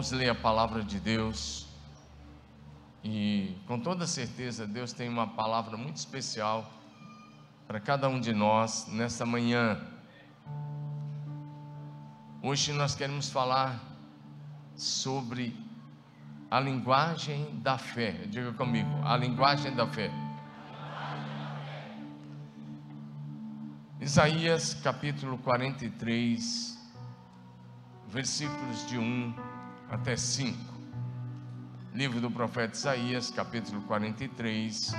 Vamos ler a palavra de Deus. E com toda certeza, Deus tem uma palavra muito especial para cada um de nós nesta manhã. Hoje nós queremos falar sobre a linguagem da fé. Diga comigo, a linguagem da fé. Isaías capítulo 43, versículos de 1 até 5. Livro do profeta Isaías, capítulo 43,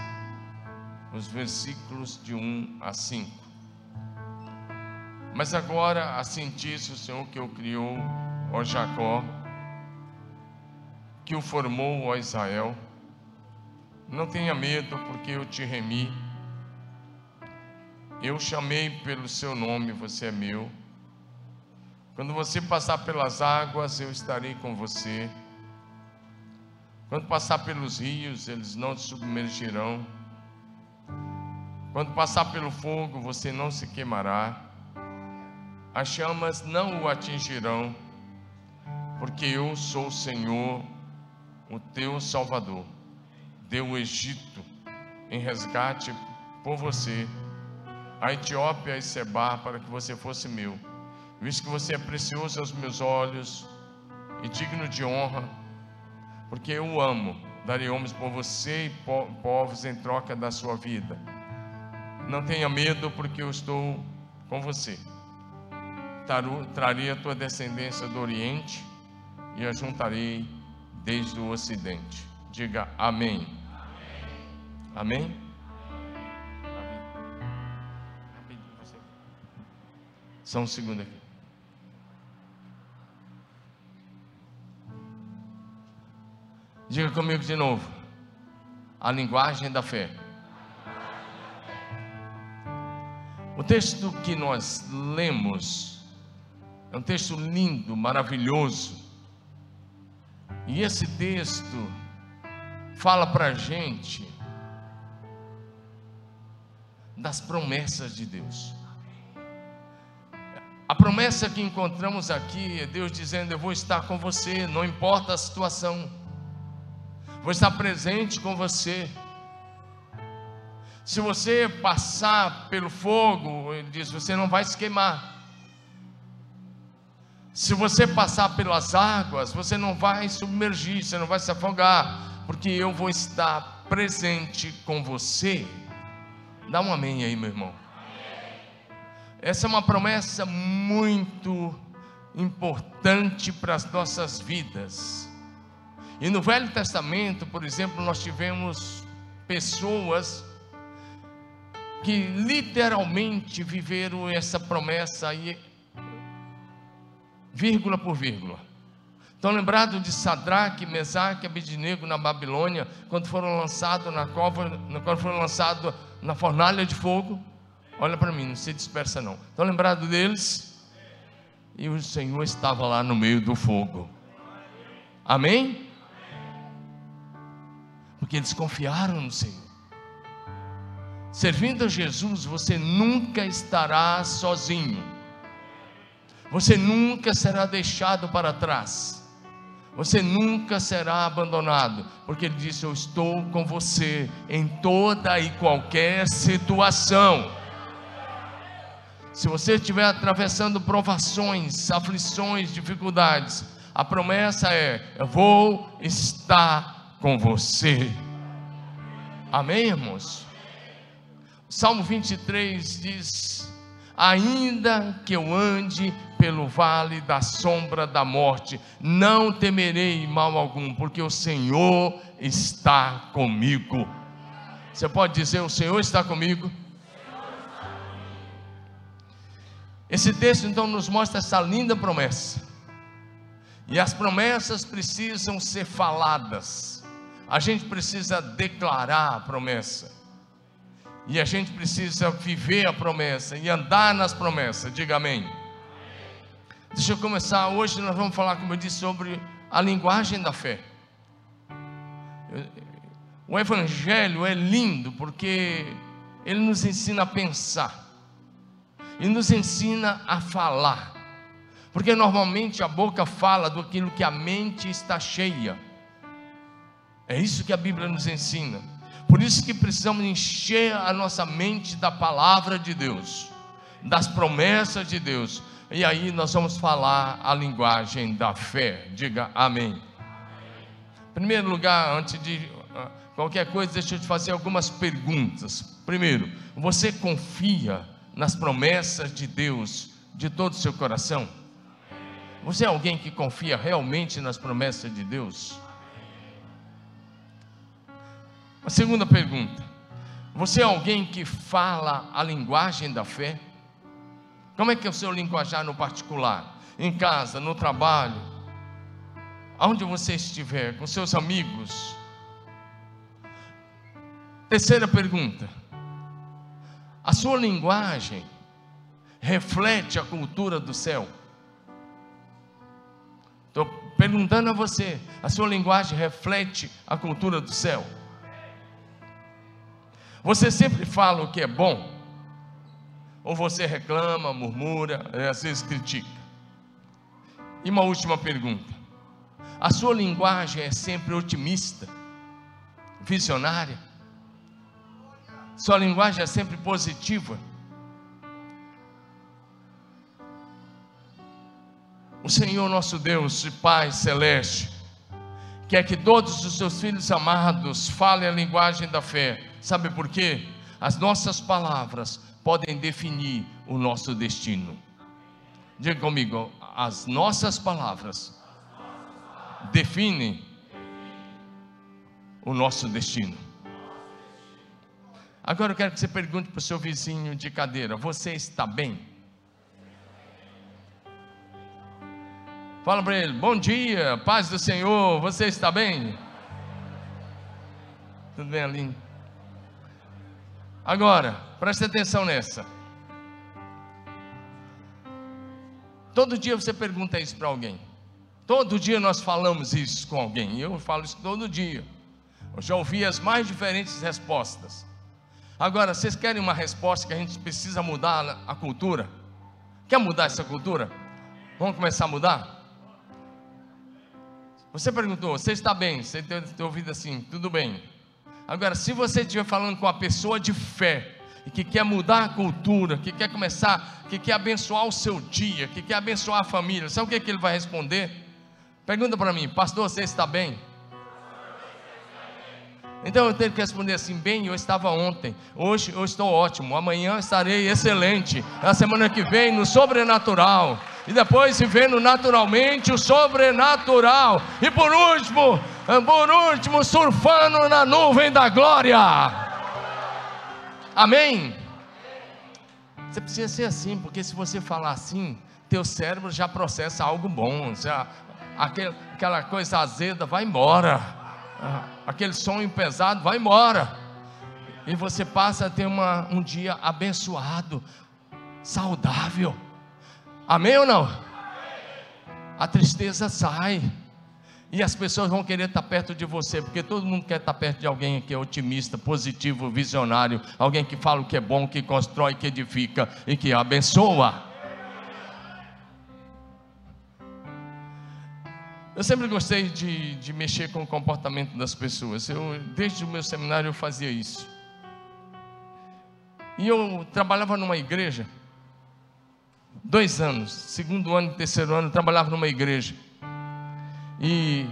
os versículos de 1 a 5. Mas agora, assim disse o Senhor que o criou, ó Jacó, que o formou, ó Israel, não tenha medo, porque eu te remi eu chamei pelo seu nome, você é meu. Quando você passar pelas águas, eu estarei com você. Quando passar pelos rios, eles não te submergirão. Quando passar pelo fogo, você não se queimará. As chamas não o atingirão, porque eu sou o Senhor, o teu Salvador. Deu o Egito em resgate por você a Etiópia e Seba para que você fosse meu, visto que você é precioso aos meus olhos e digno de honra, porque eu o amo. Darei homens por você e povos em troca da sua vida. Não tenha medo, porque eu estou com você. Trarei a tua descendência do Oriente e a juntarei desde o Ocidente. Diga amém. Amém? amém? Só um segundo aqui. Diga comigo de novo. A linguagem da fé. O texto que nós lemos é um texto lindo, maravilhoso. E esse texto fala para a gente das promessas de Deus. A promessa que encontramos aqui é Deus dizendo: Eu vou estar com você, não importa a situação, vou estar presente com você. Se você passar pelo fogo, ele diz: Você não vai se queimar. Se você passar pelas águas, você não vai submergir, você não vai se afogar, porque eu vou estar presente com você. Dá um amém aí, meu irmão. Essa é uma promessa muito importante para as nossas vidas. E no Velho Testamento, por exemplo, nós tivemos pessoas que literalmente viveram essa promessa aí, vírgula por vírgula. Estão lembrados de Sadraque, Mesaque Abednego na Babilônia, quando foram lançados na cova, quando foram lançados na fornalha de fogo? Olha para mim, não se dispersa não. Estão lembrados deles? E o Senhor estava lá no meio do fogo. Amém? Porque eles confiaram no Senhor. Servindo a Jesus, você nunca estará sozinho. Você nunca será deixado para trás. Você nunca será abandonado, porque Ele disse: Eu estou com você em toda e qualquer situação. Se você estiver atravessando provações, aflições, dificuldades, a promessa é: eu vou estar com você. Amém, irmãos? Salmo 23 diz: Ainda que eu ande pelo vale da sombra da morte, não temerei mal algum, porque o Senhor está comigo. Você pode dizer: O Senhor está comigo? Esse texto então nos mostra essa linda promessa. E as promessas precisam ser faladas. A gente precisa declarar a promessa. E a gente precisa viver a promessa e andar nas promessas. Diga amém. Deixa eu começar. Hoje nós vamos falar, como eu disse, sobre a linguagem da fé. O Evangelho é lindo porque ele nos ensina a pensar e nos ensina a falar. Porque normalmente a boca fala do aquilo que a mente está cheia. É isso que a Bíblia nos ensina. Por isso que precisamos encher a nossa mente da palavra de Deus, das promessas de Deus. E aí nós vamos falar a linguagem da fé. Diga amém. Em primeiro lugar, antes de ah, qualquer coisa, deixa eu te fazer algumas perguntas. Primeiro, você confia nas promessas de Deus de todo o seu coração? Você é alguém que confia realmente nas promessas de Deus? A segunda pergunta: Você é alguém que fala a linguagem da fé? Como é que é o seu linguajar no particular? Em casa, no trabalho, aonde você estiver, com seus amigos? Terceira pergunta: A sua linguagem reflete a cultura do céu? Estou perguntando a você: a sua linguagem reflete a cultura do céu? Você sempre fala o que é bom? Ou você reclama, murmura, às vezes critica? E uma última pergunta: a sua linguagem é sempre otimista, visionária? Sua linguagem é sempre positiva? O Senhor nosso Deus e Pai celeste quer que todos os seus filhos amados falem a linguagem da fé. Sabe por quê? As nossas palavras podem definir o nosso destino. Diga comigo, as nossas palavras definem o nosso destino. Agora eu quero que você pergunte para o seu vizinho de cadeira: Você está bem? Fala para ele: Bom dia, paz do Senhor, você está bem? Tudo bem, Aline? Agora, preste atenção nessa. Todo dia você pergunta isso para alguém. Todo dia nós falamos isso com alguém. Eu falo isso todo dia. Eu já ouvi as mais diferentes respostas. Agora, vocês querem uma resposta que a gente precisa mudar a cultura? Quer mudar essa cultura? Vamos começar a mudar? Você perguntou, você está bem? Você tem, tem ouvido assim, tudo bem. Agora, se você estiver falando com uma pessoa de fé, que quer mudar a cultura, que quer começar, que quer abençoar o seu dia, que quer abençoar a família, sabe o que, é que ele vai responder? Pergunta para mim, pastor, você está bem? Então eu tenho que responder assim: bem, eu estava ontem, hoje eu estou ótimo, amanhã estarei excelente, na semana que vem no sobrenatural, e depois vivendo naturalmente o sobrenatural, e por último, por último, surfando na nuvem da glória. Amém? Você precisa ser assim, porque se você falar assim, teu cérebro já processa algo bom, já, aquela coisa azeda vai embora ah, aquele sonho pesado vai embora. E você passa a ter uma, um dia abençoado, saudável. Amém ou não? A tristeza sai. E as pessoas vão querer estar perto de você, porque todo mundo quer estar perto de alguém que é otimista, positivo, visionário, alguém que fala o que é bom, que constrói, que edifica e que abençoa. Eu sempre gostei de, de mexer com o comportamento das pessoas. Eu, desde o meu seminário eu fazia isso. E eu trabalhava numa igreja, dois anos, segundo ano e terceiro ano, eu trabalhava numa igreja. E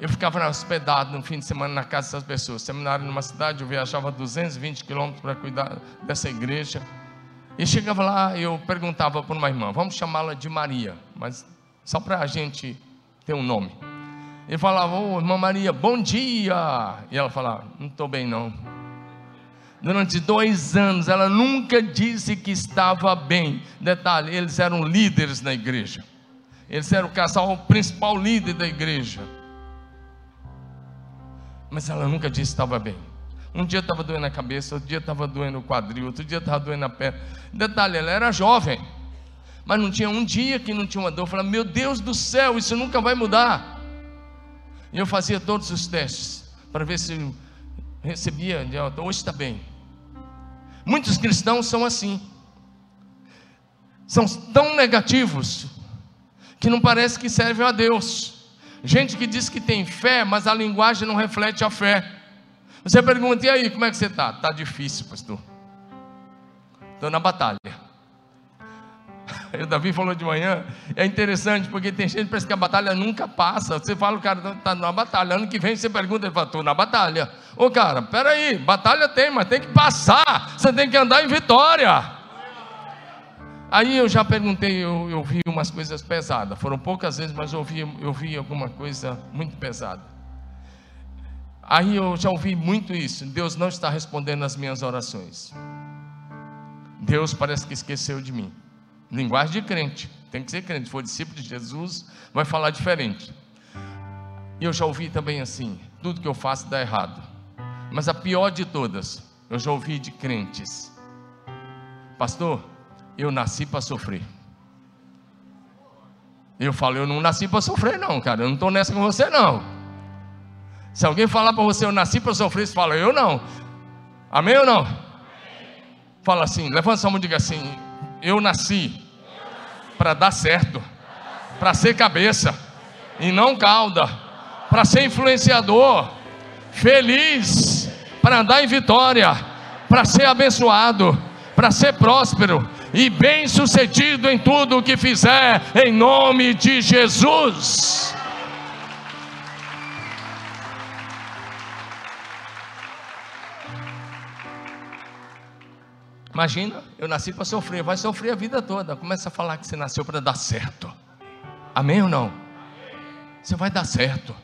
eu ficava hospedado no fim de semana na casa dessas pessoas. Seminário numa cidade, eu viajava 220 quilômetros para cuidar dessa igreja. E chegava lá, eu perguntava para uma irmã, vamos chamá-la de Maria, mas só para a gente tem um nome. Ele falava, ô oh, irmã Maria, bom dia. E ela falava, não estou bem não. Durante dois anos ela nunca disse que estava bem. Detalhe, eles eram líderes na igreja. Eles eram o casal principal líder da igreja. Mas ela nunca disse que estava bem. Um dia estava doendo a cabeça, outro dia estava doendo o quadril, outro dia estava doendo a perna. Detalhe, ela era jovem mas não tinha um dia que não tinha uma dor. Eu falava, meu Deus do céu, isso nunca vai mudar. E eu fazia todos os testes para ver se recebia, hoje está bem. Muitos cristãos são assim, são tão negativos que não parece que servem a Deus. Gente que diz que tem fé, mas a linguagem não reflete a fé. Você pergunta, e aí, como é que você está? Está difícil, pastor. Estou na batalha. O Davi falou de manhã, é interessante, porque tem gente que pensa que a batalha nunca passa. Você fala, o cara está na batalha. Ano que vem você pergunta, ele fala, estou na batalha. Ô cara, peraí, batalha tem, mas tem que passar. Você tem que andar em vitória. Aí eu já perguntei, eu, eu vi umas coisas pesadas. Foram poucas vezes, mas eu ouvi, eu vi alguma coisa muito pesada. Aí eu já ouvi muito isso. Deus não está respondendo as minhas orações. Deus parece que esqueceu de mim. Linguagem de crente. Tem que ser crente. Se for discípulo de Jesus, vai falar diferente. E eu já ouvi também assim: tudo que eu faço dá errado. Mas a pior de todas, eu já ouvi de crentes: Pastor, eu nasci para sofrer. Eu falo, eu não nasci para sofrer, não, cara. Eu não estou nessa com você, não. Se alguém falar para você, eu nasci para sofrer, você fala, eu não. Amém ou não? Fala assim, levanta sua mão e diga assim: Eu nasci para dar certo, para ser cabeça e não cauda, para ser influenciador, feliz, para andar em vitória, para ser abençoado, para ser próspero e bem-sucedido em tudo o que fizer, em nome de Jesus. Imagina, eu nasci para sofrer, vai sofrer a vida toda. Começa a falar que você nasceu para dar certo. Amém ou não? Você vai dar certo.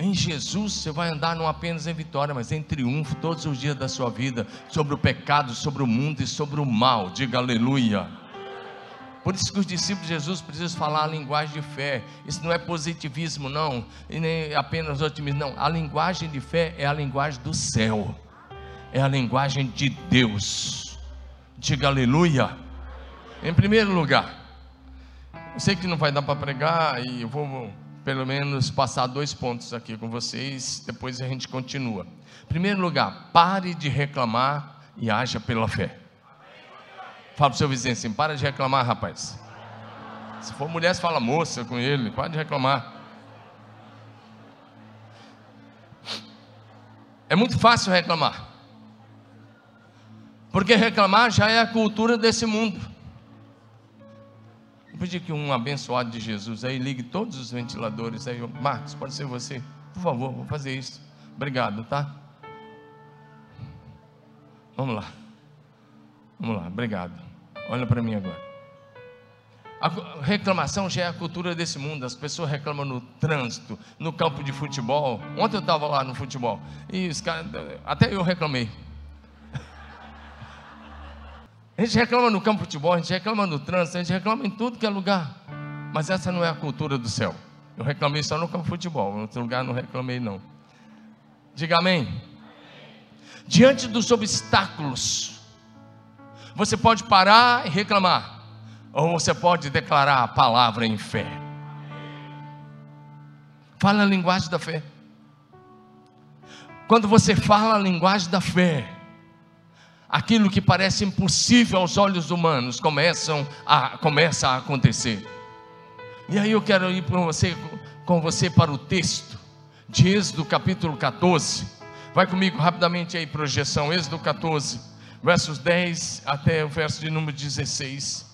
Em Jesus você vai andar não apenas em vitória, mas em triunfo todos os dias da sua vida, sobre o pecado, sobre o mundo e sobre o mal. Diga aleluia. Por isso que os discípulos de Jesus precisam falar a linguagem de fé. Isso não é positivismo, não, e nem apenas otimismo, não. A linguagem de fé é a linguagem do céu é a linguagem de Deus. Diga aleluia. Em primeiro lugar, eu sei que não vai dar para pregar e eu vou pelo menos passar dois pontos aqui com vocês, depois a gente continua. Primeiro lugar, pare de reclamar e haja pela fé. Fala para o seu vizinho assim: para de reclamar, rapaz. Se for mulher, você fala moça com ele, pode reclamar. É muito fácil reclamar. Porque reclamar já é a cultura desse mundo. Eu pedi que um abençoado de Jesus aí ligue todos os ventiladores aí. Marcos, pode ser você? Por favor, vou fazer isso. Obrigado, tá? Vamos lá. Vamos lá, obrigado. Olha para mim agora. A reclamação já é a cultura desse mundo. As pessoas reclamam no trânsito, no campo de futebol. Ontem eu estava lá no futebol e os caras, até eu reclamei. A gente reclama no campo de futebol, a gente reclama no trânsito, a gente reclama em tudo que é lugar. Mas essa não é a cultura do céu. Eu reclamei só no campo de futebol, em outro lugar não reclamei não. Diga amém. Diante dos obstáculos, você pode parar e reclamar, ou você pode declarar a palavra em fé. Fala a linguagem da fé. Quando você fala a linguagem da fé, aquilo que parece impossível aos olhos humanos começam a, começa a acontecer. E aí eu quero ir com você, com você para o texto de Êxodo capítulo 14. Vai comigo rapidamente aí, projeção, Êxodo 14, versos 10 até o verso de número 16.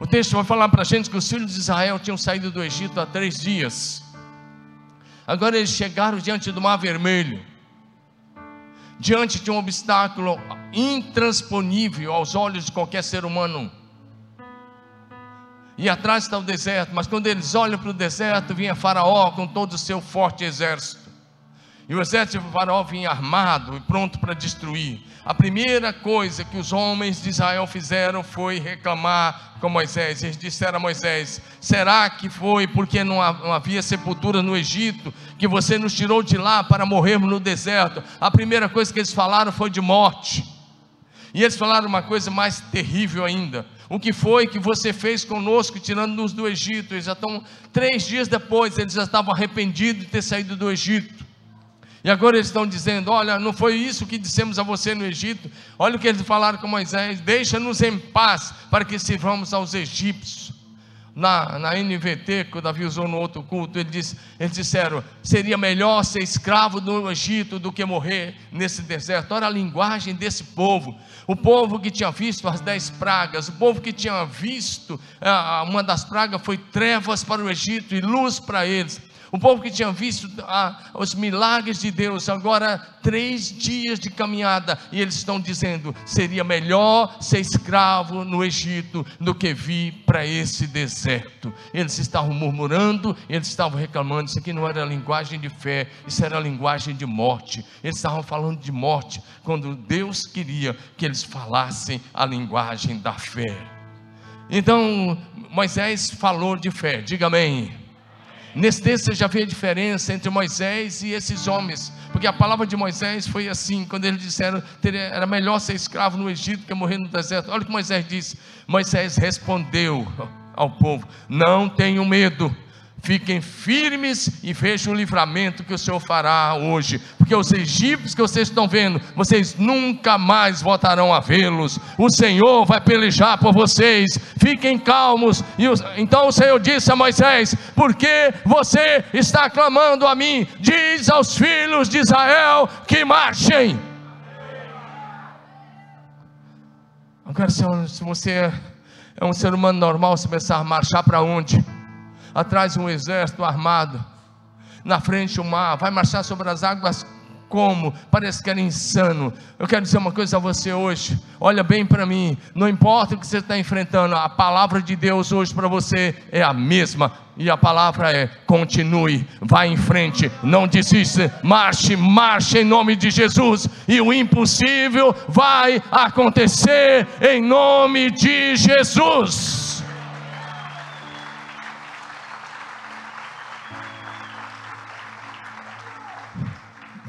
O texto vai falar para a gente que os filhos de Israel tinham saído do Egito há três dias. Agora eles chegaram diante do Mar Vermelho diante de um obstáculo intransponível aos olhos de qualquer ser humano. E atrás está o deserto, mas quando eles olham para o deserto, vinha Faraó com todo o seu forte exército. E o exército de Faraó vinha armado e pronto para destruir. A primeira coisa que os homens de Israel fizeram foi reclamar com Moisés. Eles disseram a Moisés: Será que foi porque não havia sepultura no Egito que você nos tirou de lá para morrermos no deserto? A primeira coisa que eles falaram foi de morte. E eles falaram uma coisa mais terrível ainda. O que foi que você fez conosco, tirando-nos do Egito? Eles já estão, três dias depois, eles já estavam arrependidos de ter saído do Egito. E agora eles estão dizendo: Olha, não foi isso que dissemos a você no Egito. Olha o que eles falaram com Moisés: Deixa-nos em paz para que sirvamos aos egípcios. Na, na NVT, que o Davi usou no outro culto, ele disse, eles disseram: seria melhor ser escravo no Egito do que morrer nesse deserto. Olha a linguagem desse povo, o povo que tinha visto as dez pragas, o povo que tinha visto, ah, uma das pragas foi trevas para o Egito e luz para eles. O povo que tinha visto ah, os milagres de Deus, agora três dias de caminhada, e eles estão dizendo: seria melhor ser escravo no Egito do que vir para esse deserto. Eles estavam murmurando, eles estavam reclamando. Isso aqui não era linguagem de fé, isso era linguagem de morte. Eles estavam falando de morte, quando Deus queria que eles falassem a linguagem da fé. Então, Moisés falou de fé, diga amém. Nesse texto você já vê a diferença entre Moisés e esses homens, porque a palavra de Moisés foi assim, quando eles disseram que era melhor ser escravo no Egito que morrer no deserto. Olha o que Moisés disse: Moisés respondeu ao povo: Não tenham medo, Fiquem firmes e vejam o livramento que o Senhor fará hoje, porque os egípcios que vocês estão vendo, vocês nunca mais voltarão a vê-los. O Senhor vai pelejar por vocês. Fiquem calmos. E então o Senhor disse a Moisés: Por que você está clamando a mim? Diz aos filhos de Israel que marchem. Agora, se você é um ser humano normal, você pensar marchar para onde? Atrás um exército armado, na frente o mar, vai marchar sobre as águas como? Parece que era insano. Eu quero dizer uma coisa a você hoje. Olha bem para mim. Não importa o que você está enfrentando, a palavra de Deus hoje para você é a mesma. E a palavra é: continue, vá em frente, não desista, marche, marche em nome de Jesus. E o impossível vai acontecer em nome de Jesus.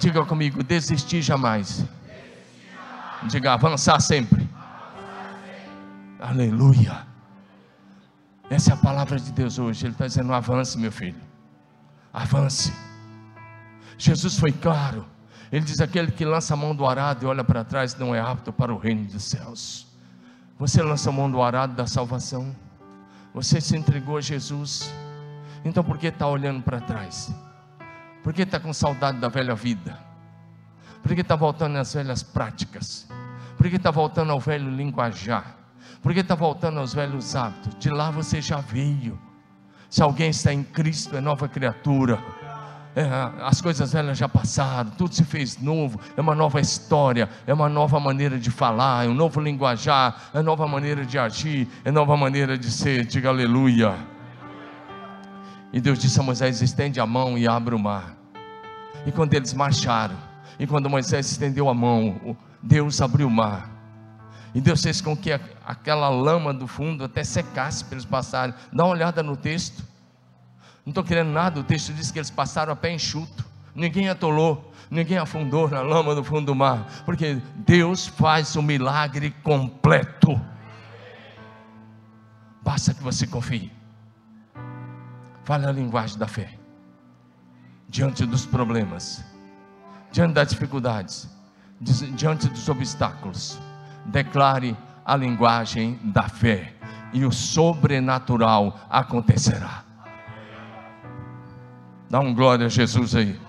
Diga comigo, desistir jamais. Diga, avançar sempre. Aleluia. Essa é a palavra de Deus hoje. Ele está dizendo: avance, meu filho. Avance. Jesus foi claro. Ele diz: aquele que lança a mão do arado e olha para trás não é apto para o reino dos céus. Você lança a mão do arado da salvação. Você se entregou a Jesus. Então por que está olhando para trás? Por que está com saudade da velha vida? Por que está voltando às velhas práticas? Por que está voltando ao velho linguajar? Por que está voltando aos velhos hábitos? De lá você já veio. Se alguém está em Cristo, é nova criatura. É, as coisas velhas já passaram, tudo se fez novo, é uma nova história, é uma nova maneira de falar, é um novo linguajar, é nova maneira de agir, é nova maneira de ser. Diga aleluia. E Deus disse a Moisés: estende a mão e abre o mar. E quando eles marcharam, e quando Moisés estendeu a mão, Deus abriu o mar. E Deus fez com que aquela lama do fundo até secasse para eles passarem. Dá uma olhada no texto. Não estou querendo nada, o texto diz que eles passaram a pé enxuto. Ninguém atolou, ninguém afundou na lama do fundo do mar, porque Deus faz o milagre completo. Basta que você confie. Fale a linguagem da fé. Diante dos problemas, diante das dificuldades, diante dos obstáculos, declare a linguagem da fé e o sobrenatural acontecerá. Dá um glória a Jesus aí.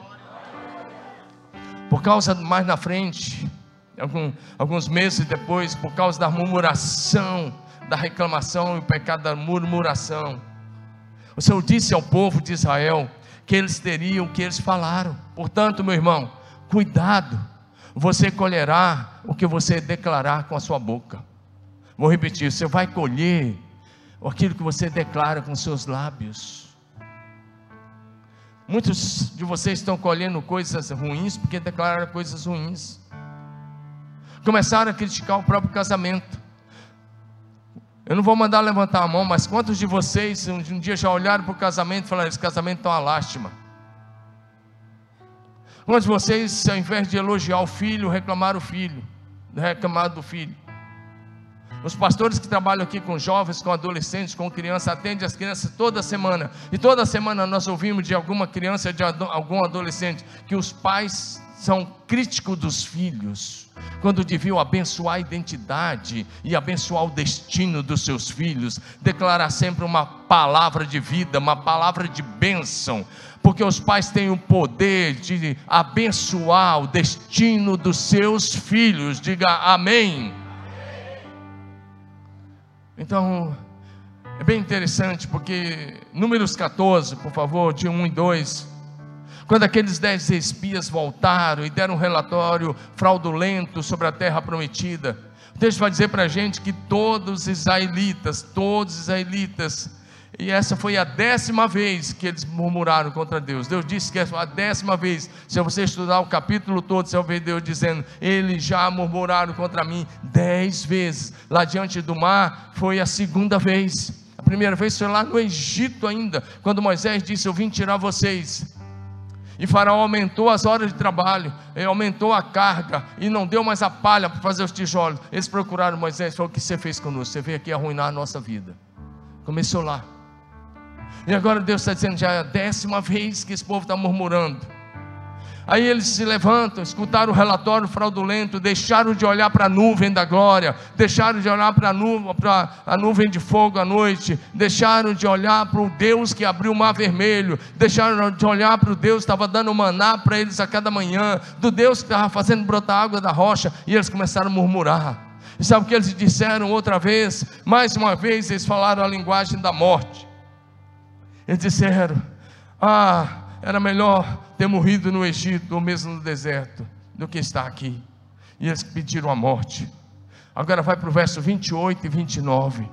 Por causa mais na frente, alguns meses depois, por causa da murmuração, da reclamação e o pecado da murmuração, o Senhor disse ao povo de Israel que eles teriam que eles falaram. Portanto, meu irmão, cuidado, você colherá o que você declarar com a sua boca. Vou repetir: você vai colher aquilo que você declara com seus lábios. Muitos de vocês estão colhendo coisas ruins porque declararam coisas ruins. Começaram a criticar o próprio casamento. Eu não vou mandar levantar a mão, mas quantos de vocês um dia já olharam para o casamento e falaram: esse casamento está uma lástima? Quantos de vocês, ao invés de elogiar o filho, reclamaram o filho, reclamaram do filho? Os pastores que trabalham aqui com jovens, com adolescentes, com crianças, atendem as crianças toda semana. E toda semana nós ouvimos de alguma criança, de algum adolescente, que os pais são críticos dos filhos, quando deviam abençoar a identidade e abençoar o destino dos seus filhos, declarar sempre uma palavra de vida, uma palavra de bênção, porque os pais têm o poder de abençoar o destino dos seus filhos. Diga amém. Então, é bem interessante, porque Números 14, por favor, de 1 e 2 quando aqueles dez espias voltaram e deram um relatório fraudulento sobre a terra prometida, o texto vai dizer para a gente que todos os israelitas, todos os israelitas, e essa foi a décima vez que eles murmuraram contra Deus. Deus disse que é a décima vez. Se você estudar o capítulo todo, você vai ver Deus dizendo: Eles já murmuraram contra mim dez vezes. Lá diante do mar foi a segunda vez. A primeira vez foi lá no Egito ainda, quando Moisés disse: Eu vim tirar vocês e Faraó aumentou as horas de trabalho, aumentou a carga, e não deu mais a palha para fazer os tijolos. Eles procuraram Moisés e falaram: O que você fez conosco? Você veio aqui arruinar a nossa vida. Começou lá. E agora Deus está dizendo: já é a décima vez que esse povo está murmurando. Aí eles se levantam, escutaram o relatório fraudulento, deixaram de olhar para a nuvem da glória, deixaram de olhar para a nuvem, a nuvem de fogo à noite, deixaram de olhar para o Deus que abriu o mar vermelho, deixaram de olhar para o Deus que estava dando maná para eles a cada manhã, do Deus que estava fazendo brotar água da rocha, e eles começaram a murmurar. E sabe o que eles disseram outra vez? Mais uma vez eles falaram a linguagem da morte. Eles disseram: Ah, era melhor ter morrido no Egito ou mesmo no deserto do que estar aqui. E eles pediram a morte. Agora vai para o verso 28 e 29.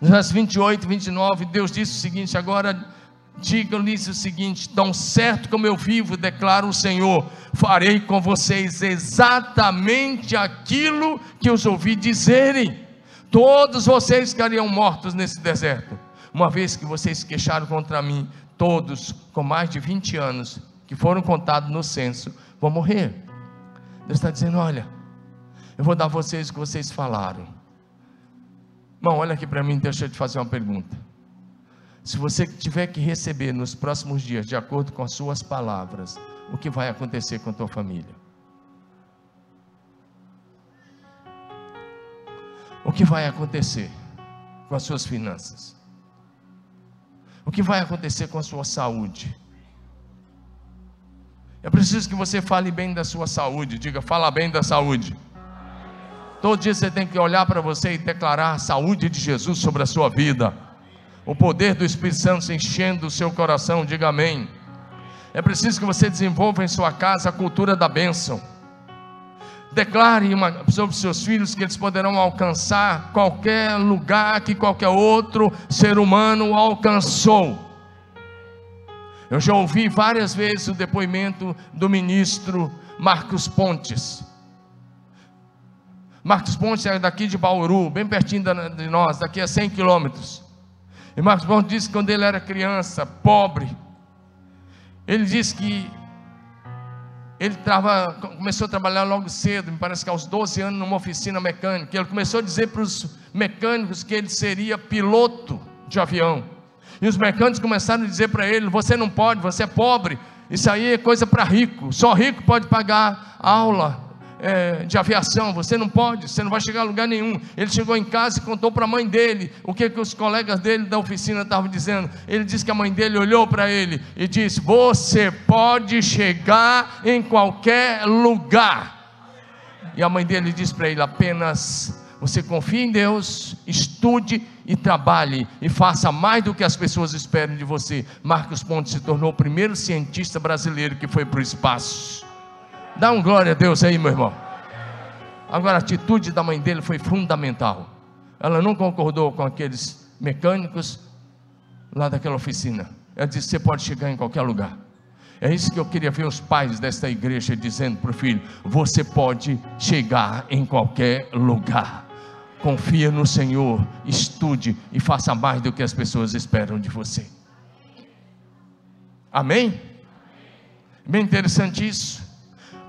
No verso 28 e 29, Deus disse o seguinte: agora digam-lhes o seguinte: tão certo como eu vivo, declara o Senhor, farei com vocês exatamente aquilo que os ouvi dizerem. Todos vocês ficariam mortos nesse deserto, uma vez que vocês queixaram contra mim todos com mais de 20 anos que foram contados no censo vão morrer. Deus está dizendo: olha, eu vou dar a vocês o que vocês falaram. Irmão, olha aqui para mim, deixa eu te fazer uma pergunta. Se você tiver que receber nos próximos dias, de acordo com as suas palavras, o que vai acontecer com a tua família? O que vai acontecer com as suas finanças? O que vai acontecer com a sua saúde? É preciso que você fale bem da sua saúde, diga, fala bem da saúde. Todo dia você tem que olhar para você e declarar a saúde de Jesus sobre a sua vida. O poder do Espírito Santo se enchendo o seu coração, diga amém. É preciso que você desenvolva em sua casa a cultura da bênção. Declare uma, sobre seus filhos que eles poderão alcançar qualquer lugar que qualquer outro ser humano alcançou. Eu já ouvi várias vezes o depoimento do ministro Marcos Pontes. Marcos Pontes é daqui de Bauru, bem pertinho de nós, daqui a 100 quilômetros. E Marcos Pontes disse que quando ele era criança, pobre, ele disse que ele tava, começou a trabalhar logo cedo, me parece que aos 12 anos, numa oficina mecânica. Ele começou a dizer para os mecânicos que ele seria piloto de avião. E os mecânicos começaram a dizer para ele: Você não pode, você é pobre, isso aí é coisa para rico, só rico pode pagar aula é, de aviação, você não pode, você não vai chegar a lugar nenhum. Ele chegou em casa e contou para a mãe dele o que, que os colegas dele da oficina estavam dizendo. Ele disse que a mãe dele olhou para ele e disse: Você pode chegar em qualquer lugar. E a mãe dele disse para ele: Apenas você confie em Deus, estude e trabalhe e faça mais do que as pessoas esperam de você. Marcos Pontes se tornou o primeiro cientista brasileiro que foi para o espaço. Dá um glória a Deus aí, meu irmão. Agora, a atitude da mãe dele foi fundamental. Ela não concordou com aqueles mecânicos lá daquela oficina. Ela disse: Você pode chegar em qualquer lugar. É isso que eu queria ver os pais desta igreja dizendo para o filho: Você pode chegar em qualquer lugar. Confia no Senhor, estude e faça mais do que as pessoas esperam de você. Amém? Bem interessante isso.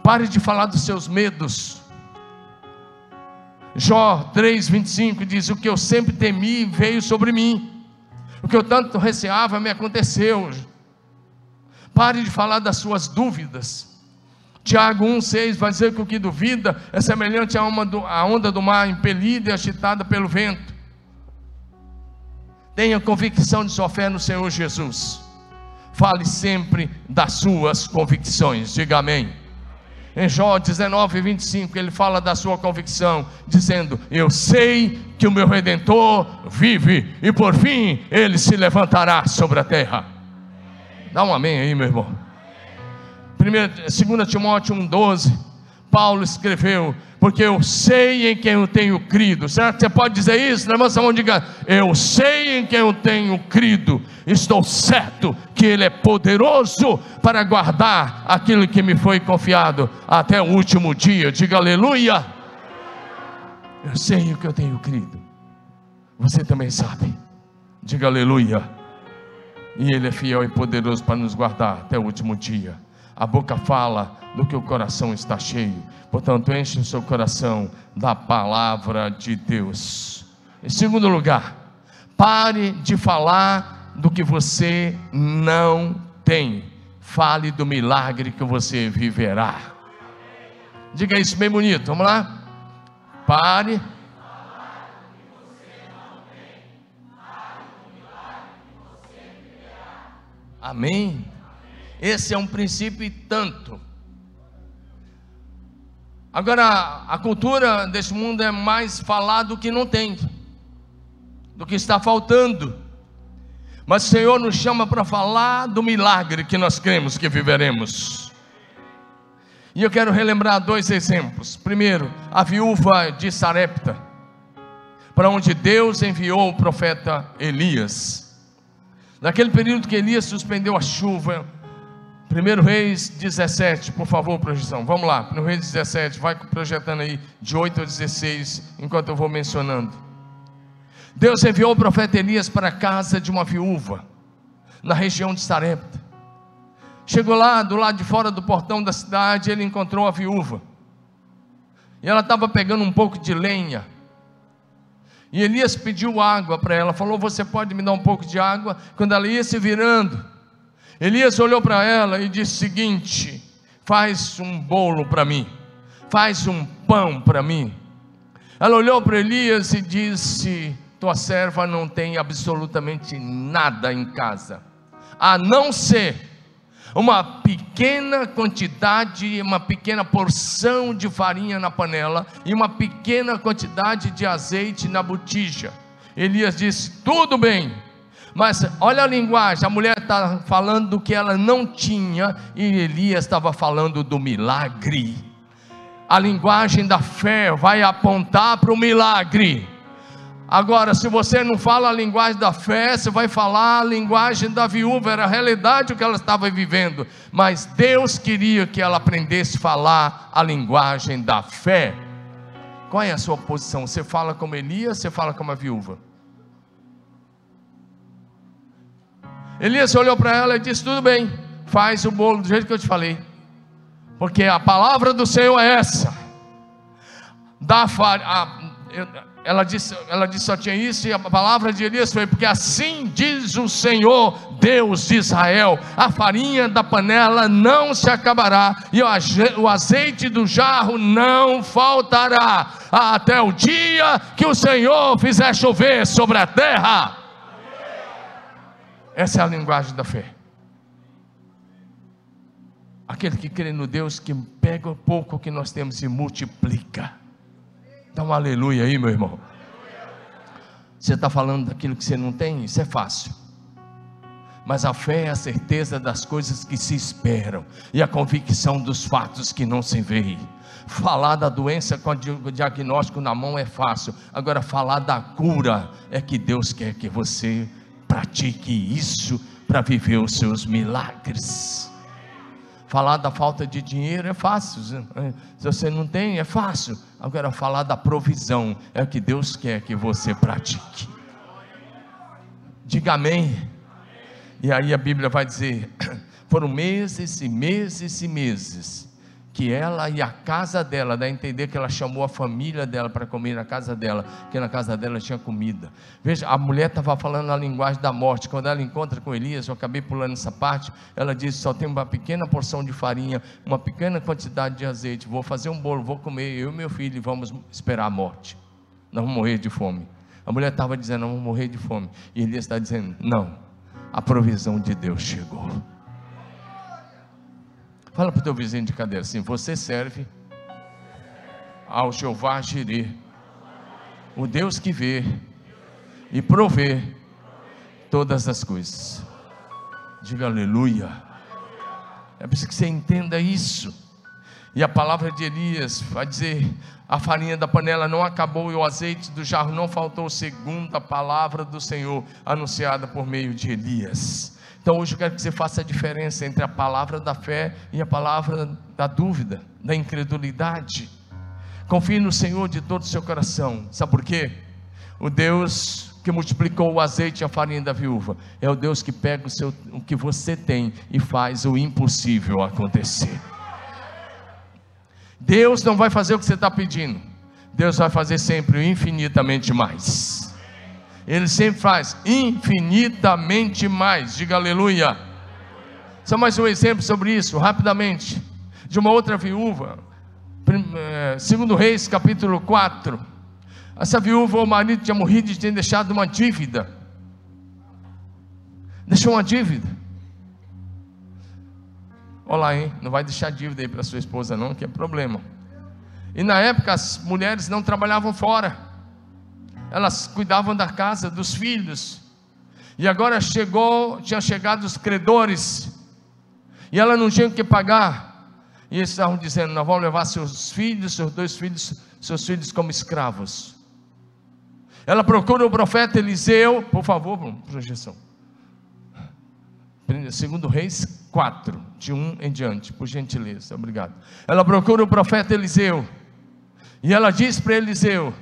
Pare de falar dos seus medos. Jó 3,25 diz: O que eu sempre temi veio sobre mim, o que eu tanto receava me aconteceu. Pare de falar das suas dúvidas. Tiago 1,6 vai dizer que o que duvida é semelhante à onda do mar impelida e agitada pelo vento. Tenha convicção de sua fé no Senhor Jesus. Fale sempre das suas convicções. Diga amém. Em Jó 19, 25, ele fala da sua convicção, dizendo: Eu sei que o meu redentor vive, e por fim ele se levantará sobre a terra. Dá um amém aí, meu irmão. 2 Timóteo 1,12, Paulo escreveu: Porque eu sei em quem eu tenho crido. Que você pode dizer isso? Levanta a mão diga: Eu sei em quem eu tenho crido. Estou certo que Ele é poderoso para guardar aquilo que me foi confiado até o último dia. Diga aleluia. Eu sei o que eu tenho crido. Você também sabe. Diga aleluia. E Ele é fiel e poderoso para nos guardar até o último dia. A boca fala do que o coração está cheio. Portanto, enche o seu coração da palavra de Deus. Em segundo lugar, pare de falar do que você não tem. Fale do milagre que você viverá. Diga isso bem bonito. Vamos lá? Pare. Amém. Esse é um princípio e tanto. Agora, a cultura desse mundo é mais falar do que não tem, do que está faltando. Mas o Senhor nos chama para falar do milagre que nós cremos que viveremos. E eu quero relembrar dois exemplos. Primeiro, a viúva de Sarepta, para onde Deus enviou o profeta Elias. Naquele período que Elias suspendeu a chuva, 1 Reis 17, por favor, projeção. Vamos lá, 1 Reis 17, vai projetando aí de 8 a 16, enquanto eu vou mencionando. Deus enviou o profeta Elias para a casa de uma viúva, na região de Sarepta. Chegou lá, do lado de fora do portão da cidade, ele encontrou a viúva. E ela estava pegando um pouco de lenha. E Elias pediu água para ela, falou: Você pode me dar um pouco de água? Quando ela ia se virando, Elias olhou para ela e disse o seguinte: faz um bolo para mim, faz um pão para mim. Ela olhou para Elias e disse: Tua serva não tem absolutamente nada em casa, a não ser uma pequena quantidade, uma pequena porção de farinha na panela e uma pequena quantidade de azeite na botija. Elias disse: Tudo bem, mas olha a linguagem, a mulher está falando do que ela não tinha, e Elias estava falando do milagre. A linguagem da fé vai apontar para o milagre. Agora, se você não fala a linguagem da fé, você vai falar a linguagem da viúva, era a realidade o que ela estava vivendo, mas Deus queria que ela aprendesse a falar a linguagem da fé. Qual é a sua posição? Você fala como Elias, você fala como a viúva? Elias olhou para ela e disse: Tudo bem, faz o bolo do jeito que eu te falei, porque a palavra do Senhor é essa. Dá ela disse, ela disse só tinha isso, e a palavra de Elias foi: Porque assim diz o Senhor, Deus de Israel: a farinha da panela não se acabará, e o azeite do jarro não faltará, até o dia que o Senhor fizer chover sobre a terra. Essa é a linguagem da fé. Aquele que crê no Deus que pega o pouco que nós temos e multiplica. Dá um aleluia aí, meu irmão. Você está falando daquilo que você não tem? Isso é fácil. Mas a fé é a certeza das coisas que se esperam e a convicção dos fatos que não se veem. Falar da doença com o diagnóstico na mão é fácil. Agora, falar da cura é que Deus quer que você pratique isso para viver os seus milagres. Falar da falta de dinheiro é fácil, se você não tem, é fácil. Agora, falar da provisão é o que Deus quer que você pratique. Diga amém. E aí a Bíblia vai dizer: foram meses e meses e meses que ela e a casa dela, dá a entender que ela chamou a família dela para comer na casa dela, que na casa dela tinha comida. Veja, a mulher estava falando a linguagem da morte. Quando ela encontra com Elias, eu acabei pulando essa parte, ela disse: só tem uma pequena porção de farinha, uma pequena quantidade de azeite. Vou fazer um bolo, vou comer, eu e meu filho, vamos esperar a morte. Vamos morrer de fome. A mulher estava dizendo: não vamos morrer de fome. E Elias está dizendo: não, a provisão de Deus chegou. Fala para o teu vizinho de cadeira assim: você serve ao Jeová Jireh, o Deus que vê e provê todas as coisas. Diga aleluia. É preciso que você entenda isso. E a palavra de Elias vai dizer: a farinha da panela não acabou e o azeite do jarro não faltou, segundo a palavra do Senhor anunciada por meio de Elias. Então hoje eu quero que você faça a diferença entre a palavra da fé e a palavra da dúvida, da incredulidade. Confie no Senhor de todo o seu coração. Sabe por quê? O Deus que multiplicou o azeite e a farinha da viúva é o Deus que pega o, seu, o que você tem e faz o impossível acontecer. Deus não vai fazer o que você está pedindo, Deus vai fazer sempre infinitamente mais. Ele sempre faz infinitamente mais. Diga aleluia. Só mais um exemplo sobre isso, rapidamente. De uma outra viúva. Eh, segundo Reis, capítulo 4. Essa viúva, o marido tinha morrido e tinha deixado uma dívida. Deixou uma dívida. Olá, hein? Não vai deixar dívida aí para sua esposa, não, que é problema. E na época as mulheres não trabalhavam fora elas cuidavam da casa, dos filhos. E agora chegou, tinha chegado os credores. E ela não tinha o que pagar. E eles estavam dizendo: Nós vamos levar seus filhos, seus dois filhos, seus filhos como escravos. Ela procura o profeta Eliseu, por favor, projeção. Segundo Reis 4, de 1 em diante, por gentileza, obrigado. Ela procura o profeta Eliseu. E ela diz para Eliseu: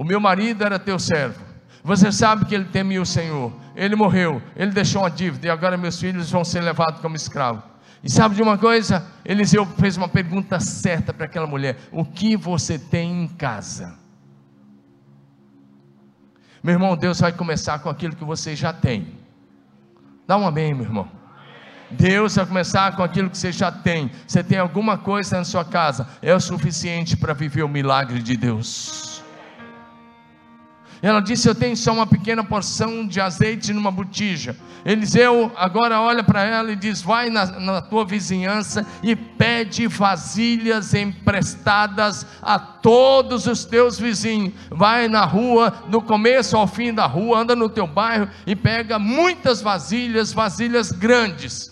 o meu marido era teu servo. Você sabe que ele temia o Senhor. Ele morreu, ele deixou uma dívida e agora meus filhos vão ser levados como escravos. E sabe de uma coisa? Eliseu fez uma pergunta certa para aquela mulher: O que você tem em casa? Meu irmão, Deus vai começar com aquilo que você já tem. Dá um amém, meu irmão. Deus vai começar com aquilo que você já tem. Você tem alguma coisa na sua casa, é o suficiente para viver o milagre de Deus. Ela disse: Eu tenho só uma pequena porção de azeite numa botija. Eliseu agora olha para ela e diz: Vai na, na, tua vizinhança e pede vasilhas emprestadas a todos os teus vizinhos. Vai na rua, do começo ao fim da rua, anda no teu bairro e pega muitas vasilhas, vasilhas grandes.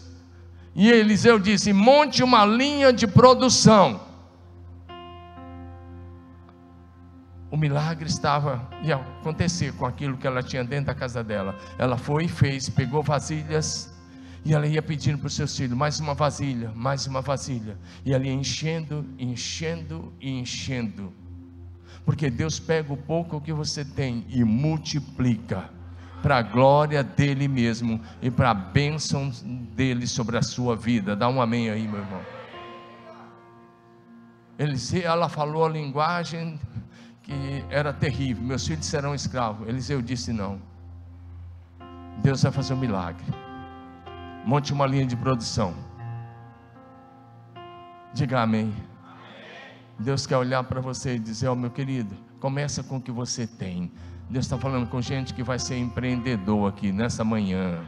E Eliseu disse: Monte uma linha de produção o milagre estava ia acontecer com aquilo que ela tinha dentro da casa dela. Ela foi e fez, pegou vasilhas e ela ia pedindo para os seus filhos mais uma vasilha, mais uma vasilha. E ela ia enchendo, enchendo e enchendo. Porque Deus pega o pouco que você tem e multiplica para a glória dele mesmo e para a bênção dele sobre a sua vida. Dá um amém aí, meu irmão. ela falou a linguagem que era terrível: meus filhos serão escravos. Eliseu disse: não. Deus vai fazer um milagre. Monte uma linha de produção. Diga amém. Deus quer olhar para você e dizer: Ó oh, meu querido, começa com o que você tem. Deus está falando com gente que vai ser empreendedor aqui nessa manhã.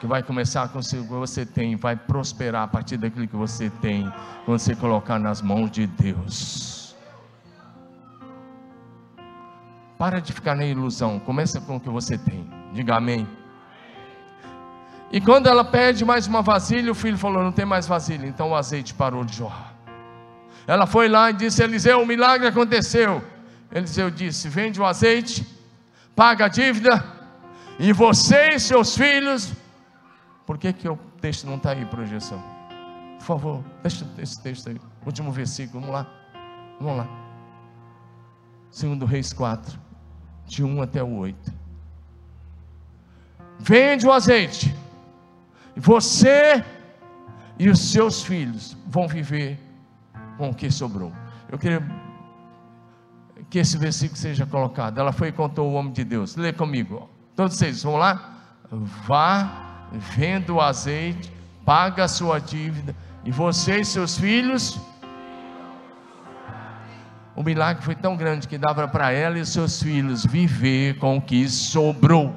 Que vai começar com o que você tem, vai prosperar a partir daquilo que você tem, quando você colocar nas mãos de Deus. Para de ficar na ilusão. Começa com o que você tem. Diga amém. E quando ela pede mais uma vasilha, o filho falou: Não tem mais vasilha. Então o azeite parou de jorrar. Ela foi lá e disse: Eliseu, o milagre aconteceu. Eliseu disse: Vende o azeite, paga a dívida, e você e seus filhos. Por que, que o texto não está aí, projeção? Por favor, deixa esse texto aí. Último versículo, vamos lá. Vamos lá. Segundo Reis 4 de 1 até o 8. Vende o azeite, você e os seus filhos vão viver com o que sobrou. Eu queria que esse versículo seja colocado. Ela foi e contou o homem de Deus. Lê comigo. Todos vocês, vamos lá? Vá, venda o azeite, paga a sua dívida, e você e seus filhos. O milagre foi tão grande que dava para ela e seus filhos viver com o que sobrou.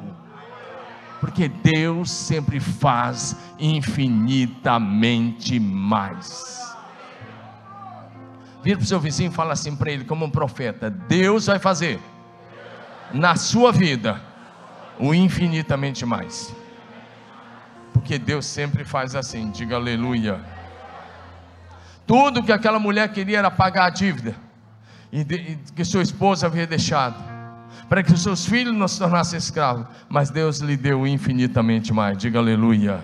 Porque Deus sempre faz infinitamente mais. Vira para o seu vizinho e fala assim para ele, como um profeta: Deus vai fazer na sua vida o infinitamente mais. Porque Deus sempre faz assim, diga aleluia. Tudo que aquela mulher queria era pagar a dívida, que sua esposa havia deixado, para que os seus filhos não se tornassem escravos, mas Deus lhe deu infinitamente mais, diga aleluia.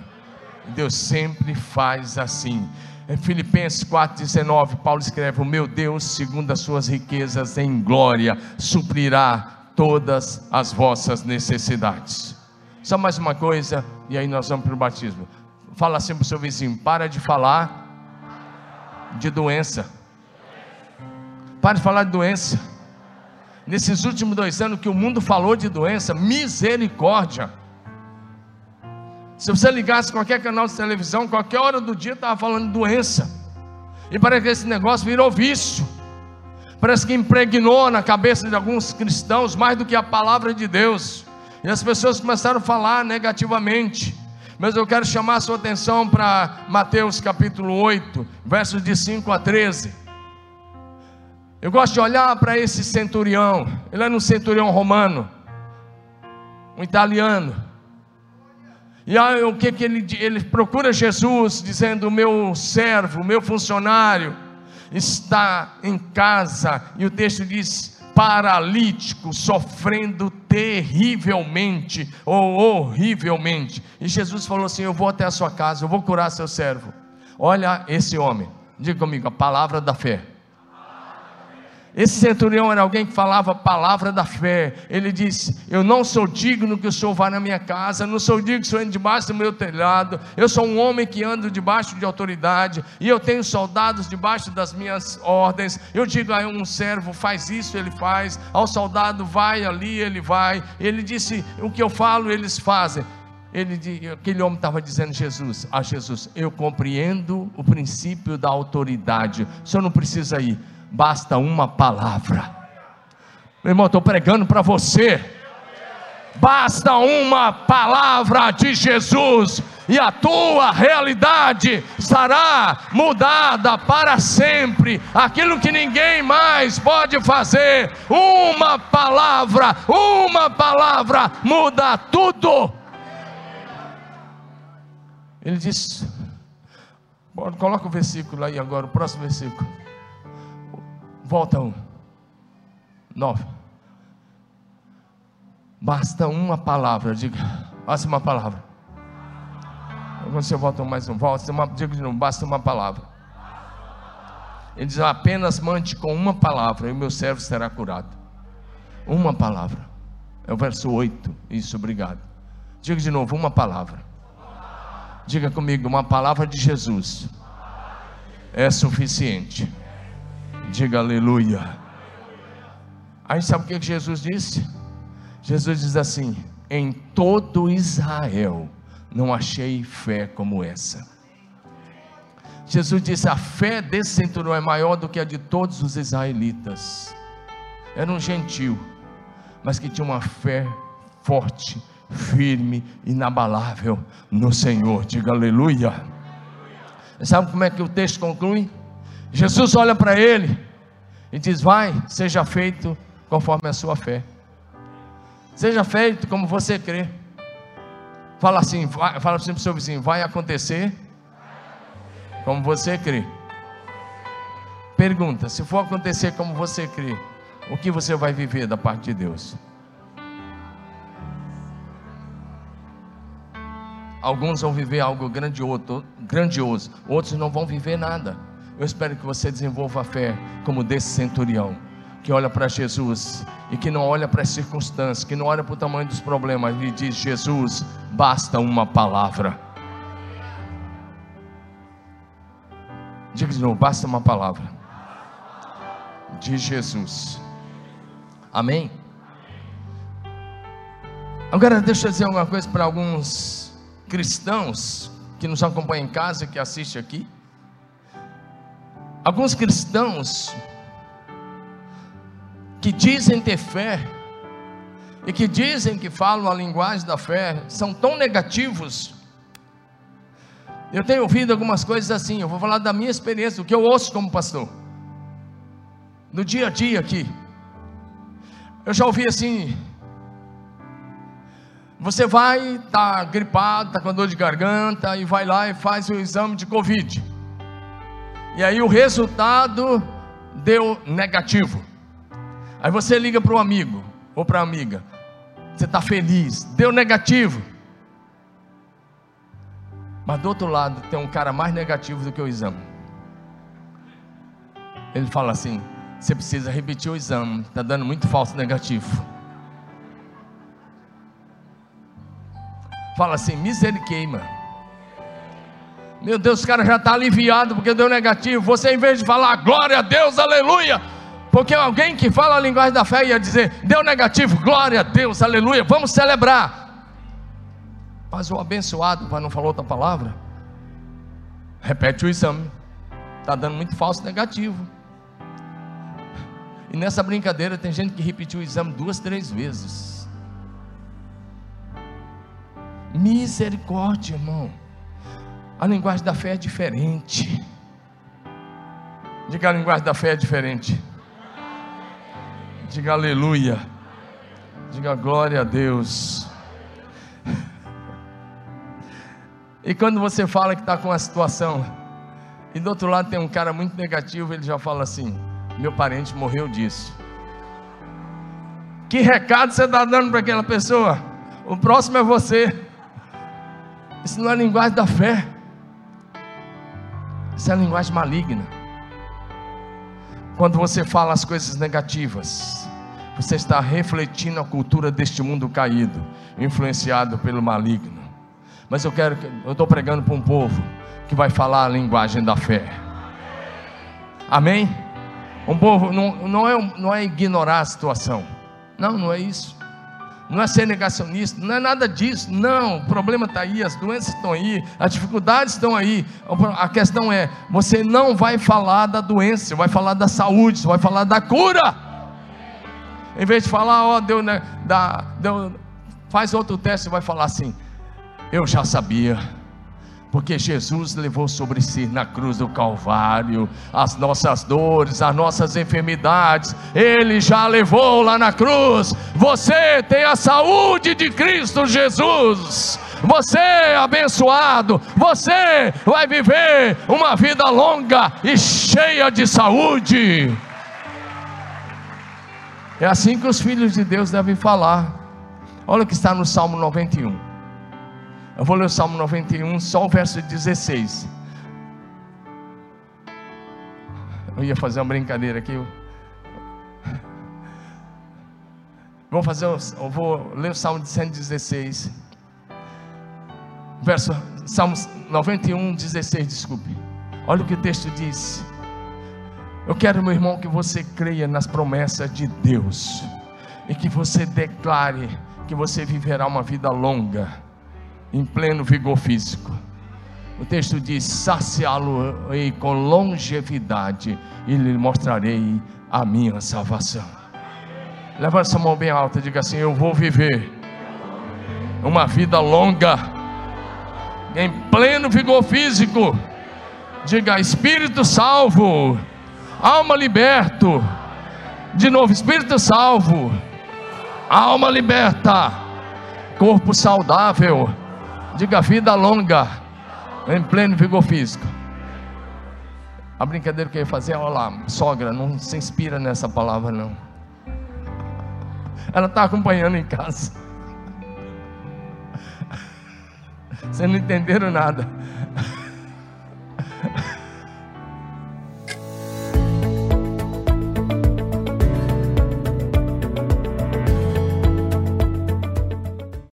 Deus sempre faz assim. Em Filipenses 4,19, Paulo escreve: O meu Deus, segundo as suas riquezas em glória, suprirá todas as vossas necessidades. Só mais uma coisa, e aí nós vamos para o batismo. Fala assim para o seu vizinho: para de falar de doença. Para de falar de doença. Nesses últimos dois anos que o mundo falou de doença, misericórdia. Se você ligasse qualquer canal de televisão, qualquer hora do dia estava falando de doença. E parece que esse negócio virou vício. Parece que impregnou na cabeça de alguns cristãos mais do que a palavra de Deus. E as pessoas começaram a falar negativamente. Mas eu quero chamar a sua atenção para Mateus capítulo 8, versos de 5 a 13. Eu gosto de olhar para esse centurião. Ele era um centurião romano, um italiano. E aí, o que, que ele, ele procura Jesus, dizendo: Meu servo, meu funcionário, está em casa, e o texto diz: paralítico, sofrendo terrivelmente ou horrivelmente. E Jesus falou assim: Eu vou até a sua casa, eu vou curar seu servo. Olha esse homem, diga comigo, a palavra da fé. Esse centurião era alguém que falava a palavra da fé. Ele disse: Eu não sou digno que o senhor vá na minha casa, não sou digno que o senhor entre debaixo do meu telhado. Eu sou um homem que ando debaixo de autoridade, e eu tenho soldados debaixo das minhas ordens. Eu digo a um servo: faz isso, ele faz. Ao soldado, vai ali, ele vai. Ele disse: O que eu falo, eles fazem. Ele, aquele homem estava dizendo Jesus, a Jesus, eu compreendo o princípio da autoridade. O senhor não precisa ir basta uma palavra. Meu irmão, estou pregando para você. Basta uma palavra de Jesus e a tua realidade estará mudada para sempre. Aquilo que ninguém mais pode fazer, uma palavra, uma palavra muda tudo. Ele diz: coloca o versículo aí agora, o próximo versículo. Volta um. Nove. Basta uma palavra, diga. Basta uma palavra. Você volta mais um, volta, uma, diga de novo, basta uma palavra. Ele diz: apenas mande com uma palavra e o meu servo será curado. Uma palavra. É o verso 8. Isso, obrigado. Diga de novo, uma palavra. Diga comigo, uma palavra de Jesus é suficiente Diga aleluia. Aí sabe o que Jesus disse? Jesus diz assim: Em todo Israel não achei fé como essa. Jesus disse: A fé desse centurião é maior do que a de todos os israelitas. Era um gentil, mas que tinha uma fé forte, firme, inabalável no Senhor. Diga aleluia. Sabe como é que o texto conclui? Jesus olha para ele e diz: Vai, seja feito conforme a sua fé. Seja feito como você crê. Fala assim, vai, fala assim para o seu vizinho: Vai acontecer como você crê. Pergunta: Se for acontecer como você crê, o que você vai viver da parte de Deus? Alguns vão viver algo grandioso, grandioso, outros não vão viver nada. Eu espero que você desenvolva a fé como desse centurião, que olha para Jesus e que não olha para as circunstâncias, que não olha para o tamanho dos problemas e diz: Jesus, basta uma palavra. Diga de novo: basta uma palavra. de Jesus. Amém? Agora deixa eu dizer uma coisa para alguns cristãos que nos acompanham em casa, que assistem aqui. Alguns cristãos que dizem ter fé e que dizem que falam a linguagem da fé são tão negativos. Eu tenho ouvido algumas coisas assim, eu vou falar da minha experiência, do que eu ouço como pastor. No dia a dia aqui. Eu já ouvi assim, você vai, está gripado, está com dor de garganta, e vai lá e faz o exame de Covid. E aí o resultado deu negativo. Aí você liga para o amigo ou para a amiga. Você está feliz, deu negativo. Mas do outro lado tem um cara mais negativo do que o exame. Ele fala assim: você precisa repetir o exame, está dando muito falso negativo. Fala assim, misericórdia. Meu Deus, o cara já está aliviado porque deu negativo. Você, em vez de falar glória a Deus, aleluia, porque alguém que fala a linguagem da fé ia dizer, deu negativo, glória a Deus, aleluia, vamos celebrar. Mas o abençoado, mas não falou outra palavra, repete o exame, está dando muito falso negativo. E nessa brincadeira tem gente que repetiu o exame duas, três vezes. Misericórdia, irmão. A linguagem da fé é diferente. Diga a linguagem da fé é diferente. Diga aleluia. Diga glória a Deus. E quando você fala que está com a situação, e do outro lado tem um cara muito negativo, ele já fala assim: meu parente morreu disso. Que recado você está dando para aquela pessoa? O próximo é você. Isso não é linguagem da fé. Isso é linguagem maligna. Quando você fala as coisas negativas, você está refletindo a cultura deste mundo caído, influenciado pelo maligno. Mas eu quero, eu estou pregando para um povo que vai falar a linguagem da fé. Amém? Um povo não, não, é, não é ignorar a situação. Não, não é isso não é ser negacionista, não é nada disso, não, o problema está aí, as doenças estão aí, as dificuldades estão aí, a questão é, você não vai falar da doença, vai falar da saúde, vai falar da cura, em vez de falar, ó, oh, deu, né, dá, deu, faz outro teste, vai falar assim, eu já sabia, porque Jesus levou sobre si na cruz do Calvário as nossas dores, as nossas enfermidades, Ele já levou lá na cruz. Você tem a saúde de Cristo Jesus. Você é abençoado, você vai viver uma vida longa e cheia de saúde. É assim que os filhos de Deus devem falar. Olha o que está no Salmo 91. Eu vou ler o Salmo 91, só o verso 16. Eu ia fazer uma brincadeira aqui. Vou fazer, eu vou ler o Salmo de 116. Verso Salmo 91, 16, desculpe. Olha o que o texto diz. Eu quero, meu irmão, que você creia nas promessas de Deus e que você declare que você viverá uma vida longa em pleno vigor físico. O texto diz: saciá-lo-ei com longevidade e lhe mostrarei a minha salvação. Levanta essa mão bem alta e diga assim: Eu vou viver uma vida longa, em pleno vigor físico. Diga: Espírito salvo, alma liberto. De novo, Espírito salvo, alma liberta, corpo saudável Diga vida longa, em pleno vigor físico. A brincadeira que eu ia fazer, olha lá, sogra, não se inspira nessa palavra não. Ela está acompanhando em casa. Vocês não entenderam nada.